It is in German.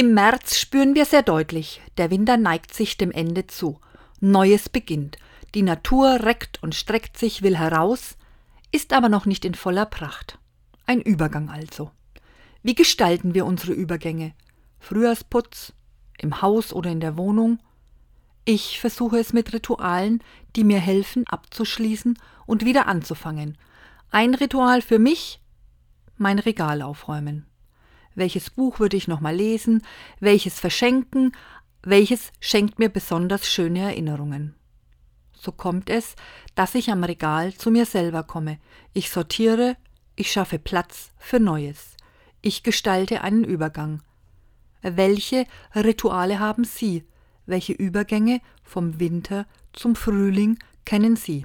Im März spüren wir sehr deutlich, der Winter neigt sich dem Ende zu. Neues beginnt. Die Natur reckt und streckt sich, will heraus, ist aber noch nicht in voller Pracht. Ein Übergang also. Wie gestalten wir unsere Übergänge? Frühjahrsputz, im Haus oder in der Wohnung? Ich versuche es mit Ritualen, die mir helfen, abzuschließen und wieder anzufangen. Ein Ritual für mich, mein Regal aufräumen. Welches Buch würde ich nochmal lesen? Welches verschenken? Welches schenkt mir besonders schöne Erinnerungen? So kommt es, dass ich am Regal zu mir selber komme. Ich sortiere, ich schaffe Platz für Neues. Ich gestalte einen Übergang. Welche Rituale haben Sie? Welche Übergänge vom Winter zum Frühling kennen Sie?